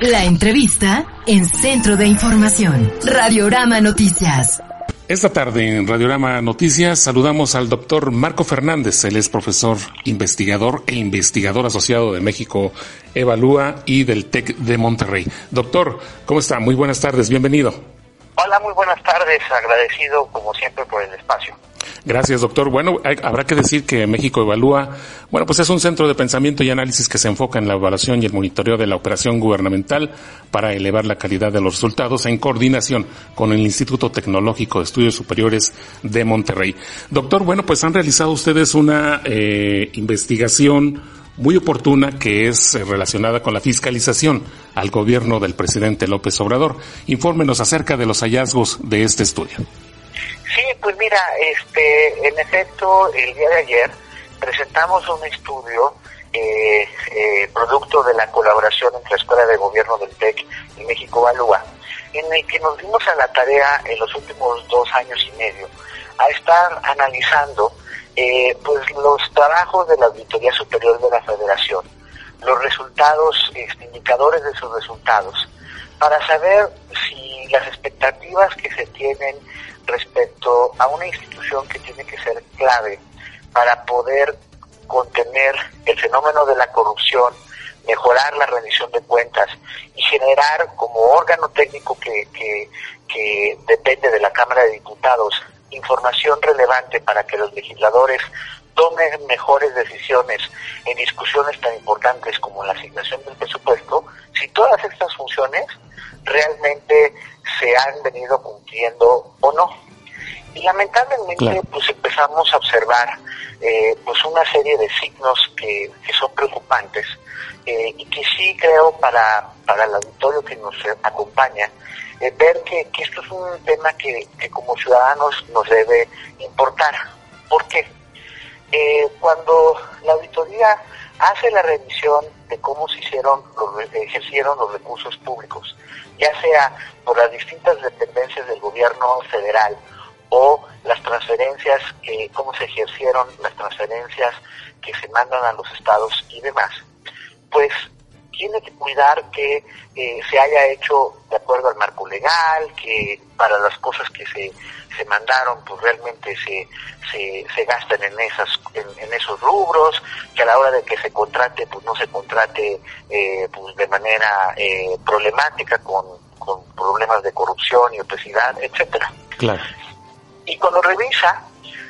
La entrevista en Centro de Información. Radiorama Noticias. Esta tarde en Radiorama Noticias saludamos al doctor Marco Fernández. Él es profesor, investigador e investigador asociado de México Evalúa y del TEC de Monterrey. Doctor, ¿cómo está? Muy buenas tardes, bienvenido. Hola, muy buenas tardes. Agradecido como siempre por el espacio. Gracias, doctor. Bueno, habrá que decir que México Evalúa, bueno, pues es un centro de pensamiento y análisis que se enfoca en la evaluación y el monitoreo de la operación gubernamental para elevar la calidad de los resultados en coordinación con el Instituto Tecnológico de Estudios Superiores de Monterrey. Doctor, bueno, pues han realizado ustedes una eh, investigación muy oportuna que es eh, relacionada con la fiscalización al gobierno del presidente López Obrador. Infórmenos acerca de los hallazgos de este estudio. Sí, pues mira, este, en efecto, el día de ayer presentamos un estudio eh, eh, producto de la colaboración entre la Escuela de Gobierno del TEC y México Valúa, en el que nos dimos a la tarea en los últimos dos años y medio a estar analizando eh, pues los trabajos de la Auditoría Superior de la Federación, los resultados, este, indicadores de sus resultados, para saber si las expectativas que se tienen respecto a una institución que tiene que ser clave para poder contener el fenómeno de la corrupción, mejorar la rendición de cuentas y generar como órgano técnico que, que, que depende de la Cámara de Diputados información relevante para que los legisladores tomen mejores decisiones en discusiones tan importantes como la asignación del presupuesto, si todas estas funciones realmente se han venido cumpliendo o no. Y lamentablemente pues empezamos a observar eh, pues una serie de signos que, que son preocupantes eh, y que sí creo para, para el auditorio que nos acompaña eh, ver que, que, esto es un tema que, que, como ciudadanos nos debe importar. ¿Por qué? Cuando la auditoría hace la revisión de cómo se hicieron los, ejercieron los recursos públicos, ya sea por las distintas dependencias del gobierno federal o las transferencias, que, cómo se ejercieron las transferencias que se mandan a los estados y demás, pues tiene que cuidar que eh, se haya hecho de acuerdo al marco legal, que para las cosas que se, se mandaron pues realmente se, se, se gasten en, esas, en, esos rubros, que a la hora de que se contrate pues no se contrate eh, pues de manera eh, problemática con, con problemas de corrupción y obesidad, etcétera. Claro. Y cuando revisa,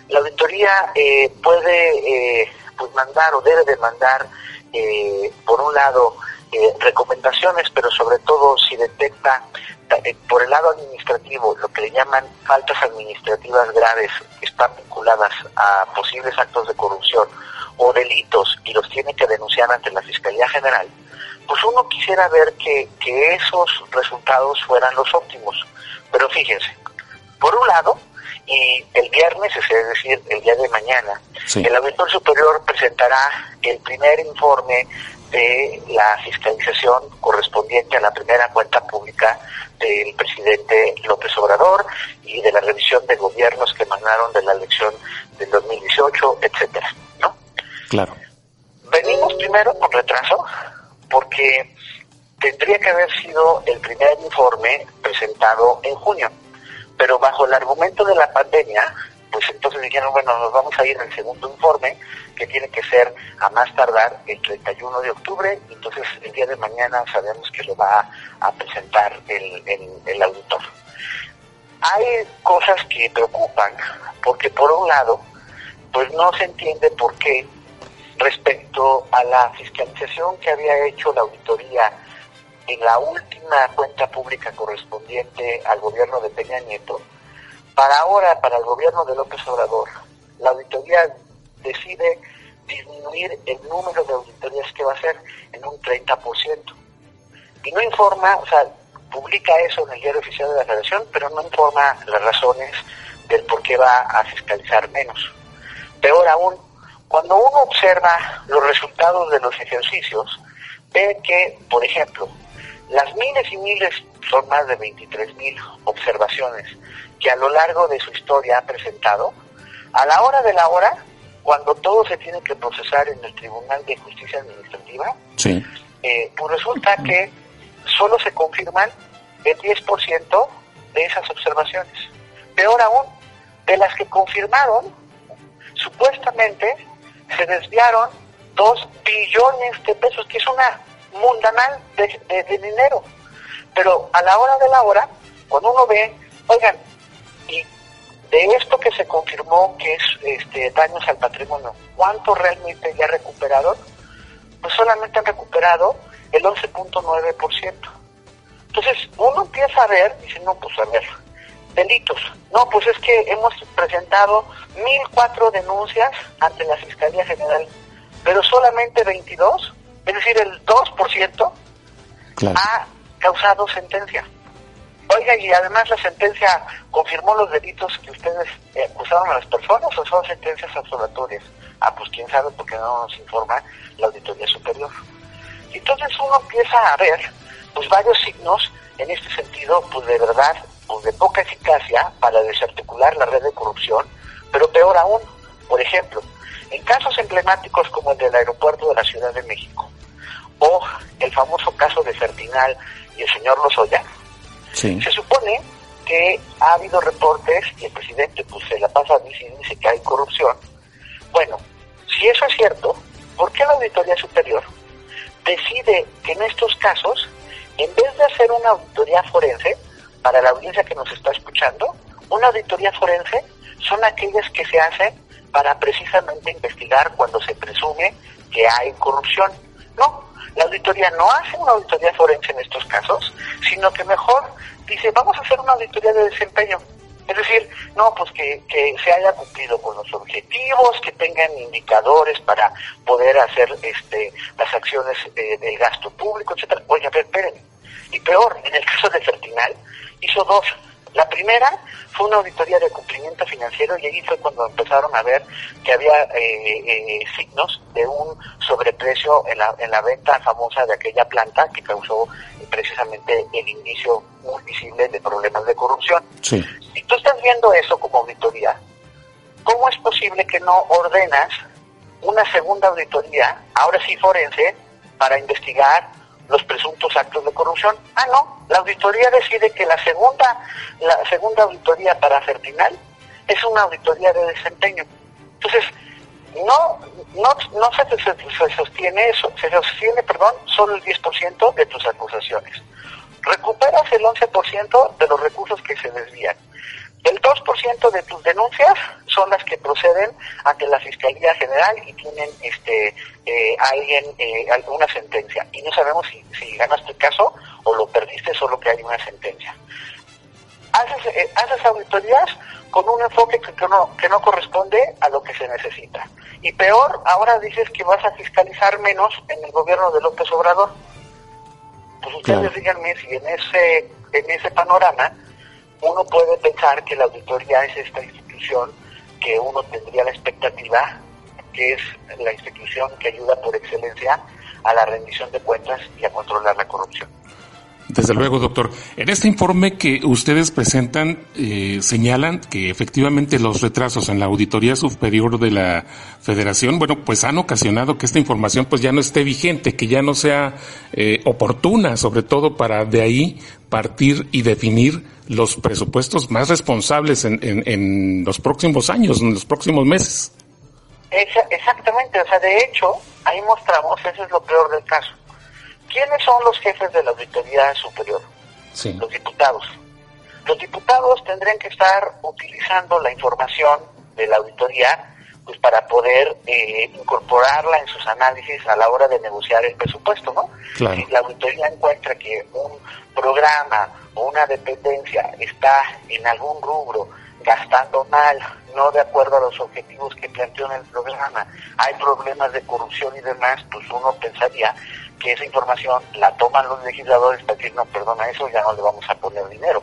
la auditoría eh, puede eh, pues mandar o debe de mandar, eh, por un lado, recomendaciones, pero sobre todo si detecta por el lado administrativo lo que le llaman faltas administrativas graves que están vinculadas a posibles actos de corrupción o delitos y los tiene que denunciar ante la Fiscalía General, pues uno quisiera ver que, que esos resultados fueran los óptimos. Pero fíjense, por un lado, y el viernes, es decir, el día de mañana, el auditor superior presentará el primer informe de la fiscalización correspondiente a la primera cuenta pública del presidente López Obrador y de la revisión de gobiernos que emanaron de la elección del 2018, etcétera, ¿no? Claro. Venimos primero con retraso porque tendría que haber sido el primer informe presentado en junio pero bajo el argumento de la pandemia, pues entonces dijeron, bueno, nos vamos a ir al segundo informe, que tiene que ser a más tardar el 31 de octubre, entonces el día de mañana sabemos que lo va a, presentar el, el, auditor. Hay cosas que preocupan, porque por un lado, pues no se entiende por qué respecto a la fiscalización que había hecho la auditoría en la última cuenta pública correspondiente al gobierno de Peña Nieto, para ahora, para el gobierno de López Obrador, la auditoría decide disminuir el número de auditorías que va a hacer en un 30%. y no informa, o sea, publica eso en el diario oficial de la Federación, pero no informa las razones del por qué va a fiscalizar menos. Peor aún, cuando uno observa los resultados de los ejercicios, ve que, por ejemplo, las miles y miles, son más de 23 mil observaciones que a lo largo de su historia ha presentado, a la hora de la hora, cuando todo se tiene que procesar en el Tribunal de Justicia Administrativa, eh, pues resulta que solo se confirman el 10% de esas observaciones. Peor aún, de las que confirmaron, supuestamente se desviaron 2 billones de pesos, que es una mundanal de, dinero. Pero a la hora de la hora, cuando uno ve, oigan, y de esto que se confirmó que es este, daños al patrimonio, ¿cuánto realmente ya recuperaron? Pues solamente han recuperado el 11.9%. Entonces, uno empieza a ver, dice, no, pues a ver, delitos. No, pues es que hemos presentado 1.004 denuncias ante la Fiscalía General, pero solamente 22, es decir, el 2%, ha causado sentencia. Oiga, y además la sentencia confirmó los delitos que ustedes eh, acusaron a las personas o son sentencias absolutorias. Ah, pues quién sabe porque no nos informa la Auditoría Superior. Entonces uno empieza a ver pues varios signos en este sentido, pues de verdad, pues de poca eficacia para desarticular la red de corrupción, pero peor aún, por ejemplo, en casos emblemáticos como el del aeropuerto de la Ciudad de México, o el famoso caso de Ferdinand y el señor Lozoya, se supone que ha habido reportes y el presidente pues se la pasa dice, dice que hay corrupción. Bueno, si eso es cierto, ¿por qué la Auditoría Superior decide que en estos casos en vez de hacer una auditoría forense, para la audiencia que nos está escuchando, una auditoría forense son aquellas que se hacen para precisamente investigar cuando se presume que hay corrupción. No, la auditoría no hace una auditoría forense en estos casos, sino que mejor dice, vamos a hacer una auditoría de desempeño. Es decir, no, pues que, se haya cumplido con los objetivos, que tengan indicadores para poder hacer este, las acciones eh, del gasto público, etcétera. Oye, a ver, espérenme. Y peor, en el caso de Fertinal, hizo dos. La primera fue una auditoría de cumplimiento financiero y ahí fue cuando empezaron a ver que había eh, eh, signos de un sobreprecio en la, en la venta famosa de aquella planta que causó precisamente el inicio muy visible de problemas de corrupción. Sí. Si tú estás viendo eso como auditoría, ¿cómo es posible que no ordenas una segunda auditoría, ahora sí forense, para investigar los presuntos actos de corrupción. Ah, no, la auditoría decide que la segunda, la segunda auditoría para Fertinal es una auditoría de desempeño. Entonces, no, no, no se, se, sostiene eso, se sostiene, perdón, solo el 10% de tus acusaciones. Recuperas el 11% de los recursos que se desvían. El 2% de tus denuncias son las que proceden ante la Fiscalía General y tienen este eh, alguien eh, alguna sentencia. Y no sabemos si, si ganaste el caso o lo perdiste, solo que hay una sentencia. Haces, eh, haces auditorías con un enfoque que, no, que no corresponde a lo que se necesita. Y peor, ahora dices que vas a fiscalizar menos en el gobierno de López Obrador. Pues ustedes díganme si en ese, en ese panorama uno puede pensar que la auditoría es esta institución que uno tendría la expectativa, que es la institución que ayuda por excelencia a la rendición de cuentas y a controlar la corrupción. Desde luego, doctor. En este informe que ustedes presentan, eh, señalan que efectivamente los retrasos en la Auditoría Superior de la Federación, bueno, pues han ocasionado que esta información pues ya no esté vigente, que ya no sea eh, oportuna, sobre todo para de ahí partir y definir los presupuestos más responsables en, en, los próximos años, en los próximos meses. exactamente, o sea, de hecho, ahí mostramos, eso es lo peor del caso ¿Quiénes son los jefes de la Auditoría Superior? Los diputados. Los diputados tendrían que estar utilizando la información de la auditoría pues para poder eh, incorporarla en sus análisis a la hora de negociar el presupuesto, ¿no? Si la auditoría encuentra que un programa o una dependencia está en algún rubro gastando mal, no de acuerdo a los objetivos que planteó en el programa, hay problemas de corrupción y demás, pues uno pensaría que esa información la toman los legisladores para decir, no, perdona, eso ya no le vamos a poner dinero.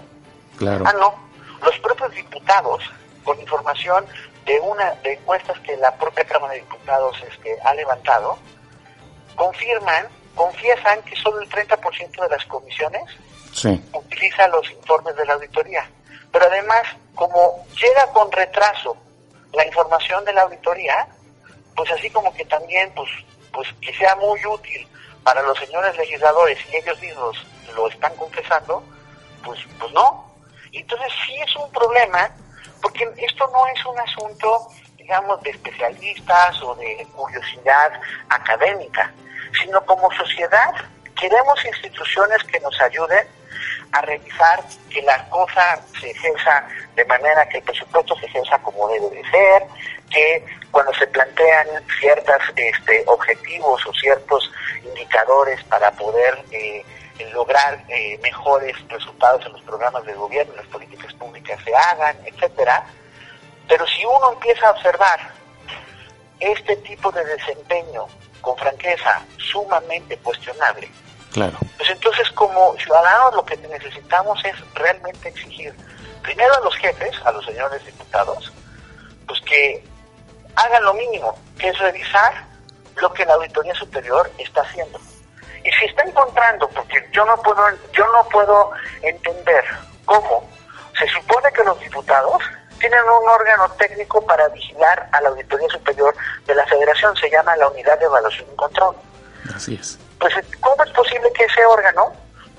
Claro. Ah, no. Los propios diputados, con información de una de encuestas que la propia Cámara de Diputados este, ha levantado, confirman, confiesan que solo el 30% de las comisiones utiliza los informes de la auditoría. Pero además, como llega con retraso la información de la auditoría, pues así como que también, pues, pues que sea muy útil para los señores legisladores y ellos mismos lo están confesando, pues, pues no. Entonces sí es un problema, porque esto no es un asunto, digamos, de especialistas o de curiosidad académica, sino como sociedad queremos instituciones que nos ayuden a revisar que la cosa se ejerza de manera que el presupuesto se ejerza como debe de ser, que cuando se plantean ciertos este, objetivos o ciertos indicadores para poder eh, lograr eh, mejores resultados en los programas de gobierno, en las políticas públicas se hagan, etcétera. Pero si uno empieza a observar este tipo de desempeño con franqueza sumamente cuestionable, claro. pues entonces como ciudadanos lo que necesitamos es realmente exigir primero a los jefes, a los señores diputados, pues que hagan lo mínimo, que es revisar lo que la Auditoría Superior está haciendo. Y si está encontrando, porque yo no puedo, yo no puedo entender cómo se supone que los diputados tienen un órgano técnico para vigilar a la Auditoría Superior de la Federación, se llama la Unidad de Evaluación y Control. Así es. Pues, ¿cómo es posible que ese órgano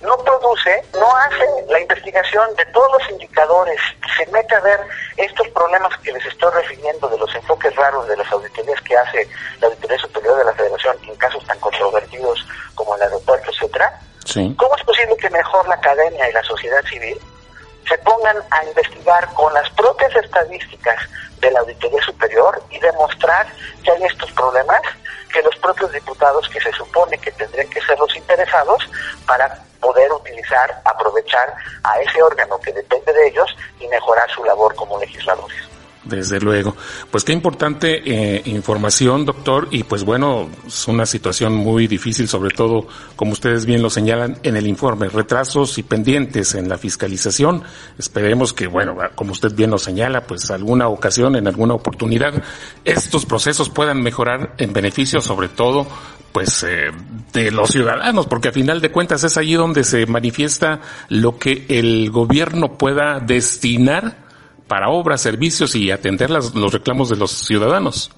no produce, no hace la investigación de todos los indicadores, se mete a ver estos problemas que les estoy refiriendo de los enfoques raros de las auditorías que hace la Auditoría Superior de la Federación en casos tan controvertidos como el aeropuerto, etcétera? ¿Cómo es posible que mejor la academia y la sociedad civil se pongan a investigar con las propias estadísticas de la Auditoría Superior y demostrar que hay estos problemas que los propios diputados que se supone para poder utilizar, aprovechar a ese órgano que de ellos y mejorar su labor como legisladores. Desde luego. Pues qué importante eh, información, doctor. Y pues bueno, es una situación muy difícil, sobre todo, como ustedes bien lo señalan en el informe, retrasos y pendientes en la fiscalización. Esperemos que, bueno, como usted bien lo señala, pues alguna ocasión, en alguna oportunidad, estos procesos puedan mejorar en beneficio, sobre todo, pues eh, de los ciudadanos, porque a final de cuentas es allí donde se manifiesta lo que el gobierno pueda destinar para obras, servicios y atender las, los reclamos de los ciudadanos.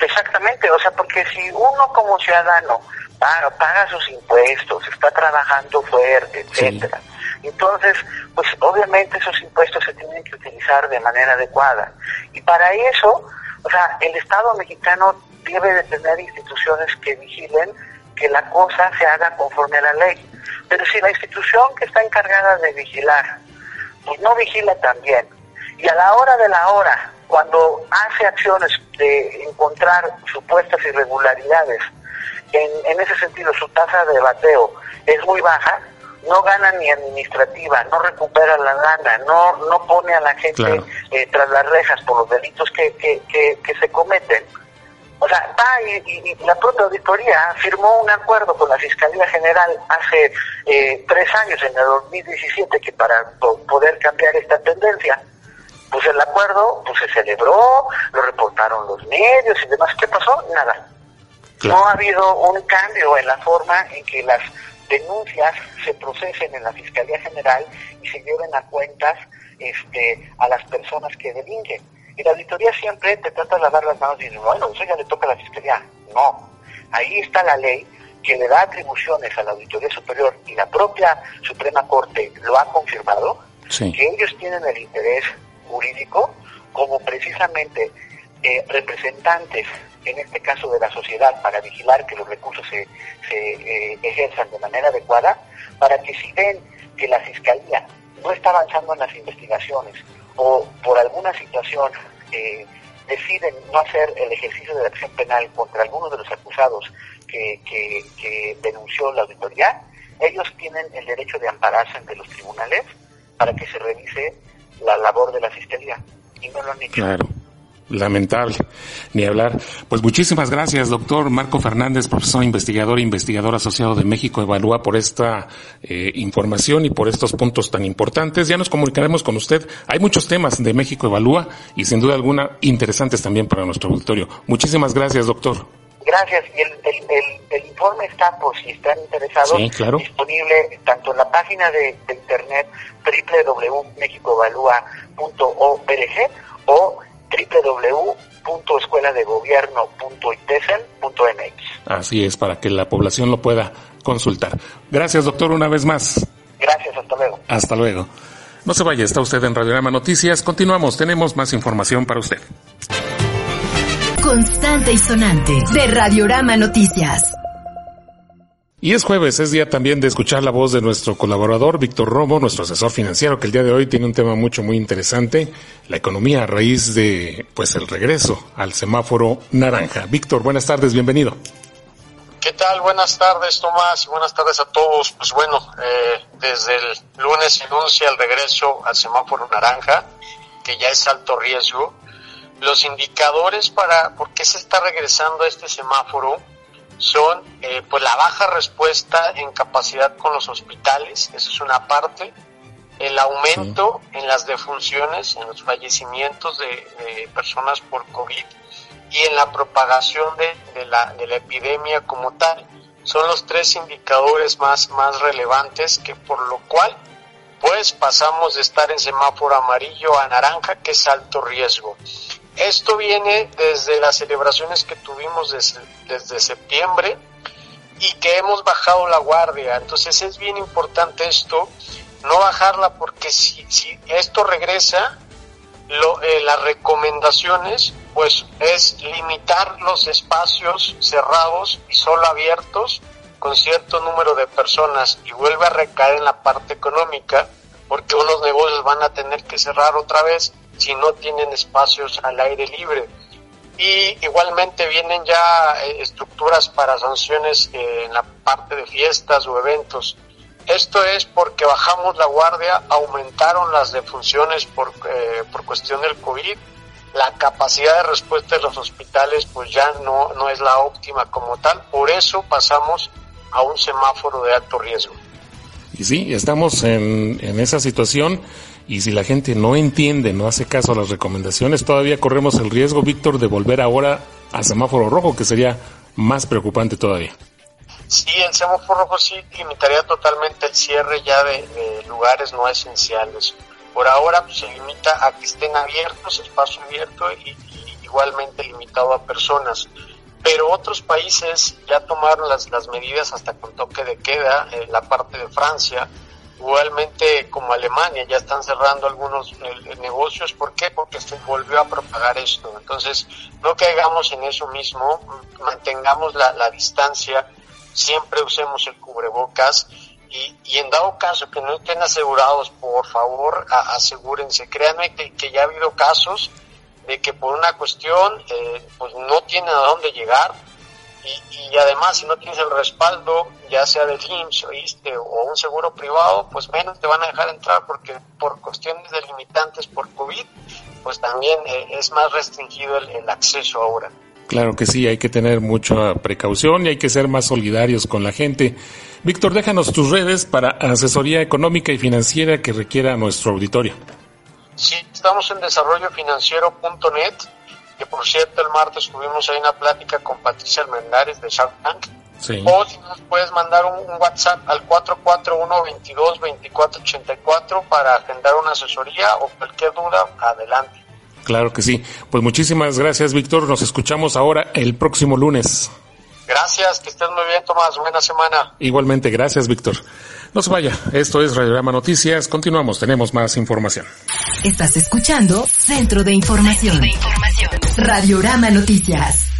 Exactamente, o sea, porque si uno como ciudadano paga, paga sus impuestos, está trabajando fuerte, etcétera, entonces, pues obviamente esos impuestos se tienen que utilizar de manera adecuada. Y para eso, o sea, el Estado mexicano debe de tener instituciones que vigilen que la cosa se haga conforme a la ley. Pero si la institución que está encargada de vigilar, pues no vigila también, y a la hora de la hora, cuando hace acciones de encontrar supuestas irregularidades, en, ese sentido su tasa de bateo es muy baja, no gana ni administrativa, no recupera la lana, no, no pone a la gente eh, tras las rejas por los delitos que, que, se cometen. O sea, va y, la propia auditoría firmó un acuerdo con la Fiscalía General hace eh, tres años, en el 2017, que para poder cambiar esta tendencia, pues el acuerdo pues se celebró, lo reportaron los medios y demás. ¿Qué pasó? Nada. No ha habido un cambio en la forma en que las denuncias se procesen en la Fiscalía General y se lleven a cuentas este, a las personas que delinquen. Y la auditoría siempre te trata de lavar las manos y dice, bueno, eso ya le toca a la Fiscalía. No, ahí está la ley que le da atribuciones a la Auditoría Superior y la propia Suprema Corte lo ha confirmado, que ellos tienen el interés jurídico como precisamente eh, representantes, en este caso de la sociedad, para vigilar que los recursos se, eh, ejerzan de manera adecuada, para que si ven que la Fiscalía no está avanzando en las investigaciones o por alguna situación eh, deciden no hacer el ejercicio de la acción penal contra alguno de los acusados que, que, que denunció la auditoría, ellos tienen el derecho de ampararse ante los tribunales para que se revise la labor de la fiscalía y no lo han hecho. Claro. Lamentable, ni hablar. Pues muchísimas gracias, doctor Marco Fernández, profesor investigador e investigador asociado de México Evalúa, por esta eh, información y por estos puntos tan importantes. Ya nos comunicaremos con usted. Hay muchos temas de México Evalúa y sin duda alguna interesantes también para nuestro auditorio. Muchísimas gracias, doctor. Gracias. Y el, el, informe está, por si están interesados, disponible tanto en la página de, de internet www.mexicoevalúa.org o www.escueladegobierno.itesen.mx. Así es, para que la población lo pueda consultar. Gracias, doctor, una vez más. Gracias, hasta luego. Hasta luego. No se vaya, está usted en Radiograma Noticias. Continuamos, tenemos más información para usted. Constante y sonante de Radiorama Noticias. Y es jueves, es día también de escuchar la voz de nuestro colaborador Víctor Romo, nuestro asesor financiero, que el día de hoy tiene un tema mucho, muy interesante, la economía a raíz de, pues, el regreso al semáforo naranja. Víctor, buenas tardes, bienvenido. ¿Qué tal? Buenas tardes, Tomás, y buenas tardes a todos. Pues bueno, eh, desde el lunes se anuncia el regreso al semáforo naranja, que ya es alto riesgo. Los indicadores para por qué se está regresando a este semáforo son eh, pues la baja respuesta en capacidad con los hospitales, eso es una parte, el aumento en las defunciones, en los fallecimientos de, personas por COVID y en la propagación de, la, de la epidemia como tal. Son los tres indicadores más, más relevantes que por lo cual pues pasamos de estar en semáforo amarillo a naranja, que es alto riesgo. Esto viene desde las celebraciones que tuvimos desde, septiembre y que hemos bajado la guardia. Entonces es bien importante esto, no bajarla porque si, si esto regresa, lo, eh, las recomendaciones pues es limitar los espacios cerrados y solo abiertos con cierto número de personas y vuelve a recaer en la parte económica porque unos negocios van a tener que cerrar otra vez si no tienen espacios al aire libre. Y igualmente vienen ya eh, estructuras para sanciones en la parte de fiestas o eventos. Esto es porque bajamos la guardia, aumentaron las defunciones por, eh, por cuestión del COVID, la capacidad de respuesta de los hospitales pues ya no, no es la óptima como tal, por eso pasamos a un semáforo de alto riesgo. Y sí, estamos en, esa situación y si la gente no entiende, no hace caso a las recomendaciones, todavía corremos el riesgo, Víctor, de volver ahora a semáforo rojo, que sería más preocupante todavía. Sí, el semáforo rojo sí limitaría totalmente el cierre ya de, lugares no esenciales. Por ahora pues, se limita a que estén abiertos, espacio abierto y, igualmente limitado a personas. Pero otros países ya tomaron las, las medidas hasta con toque de queda, en la parte de Francia, Igualmente como Alemania ya están cerrando algunos eh, negocios. ¿Por qué? Porque se volvió a propagar esto. Entonces, no caigamos en eso mismo, mantengamos la, distancia, siempre usemos el cubrebocas y, y, en dado caso que no estén asegurados, por favor, asegúrense. Créanme que, que, ya ha habido casos de que por una cuestión eh, pues no tienen a dónde llegar y, además si no tienes el respaldo, ya sea del IMSS o un seguro privado, pues menos te van a dejar entrar porque por cuestiones delimitantes por COVID, pues también eh, es más restringido el, acceso ahora. Claro que sí, hay que tener mucha precaución y hay que ser más solidarios con la gente. Víctor, déjanos tus redes para asesoría económica y financiera que requiera nuestro auditorio. Sí, estamos en desarrollofinanciero.net por cierto el martes tuvimos ahí una plática con Patricia Almendares de Shark Tank. O si nos puedes mandar un, WhatsApp al 441-22-2484 para agendar una asesoría o cualquier duda, adelante. Claro que sí. Pues muchísimas gracias, Víctor. Nos escuchamos ahora el próximo lunes. Gracias, que estés muy bien, Tomás. Buena semana. Igualmente, gracias, Víctor. No se vaya, esto es Radiograma Noticias. Continuamos, tenemos más información. Estás escuchando Centro de Información. Centro de Información. Radiograma Noticias.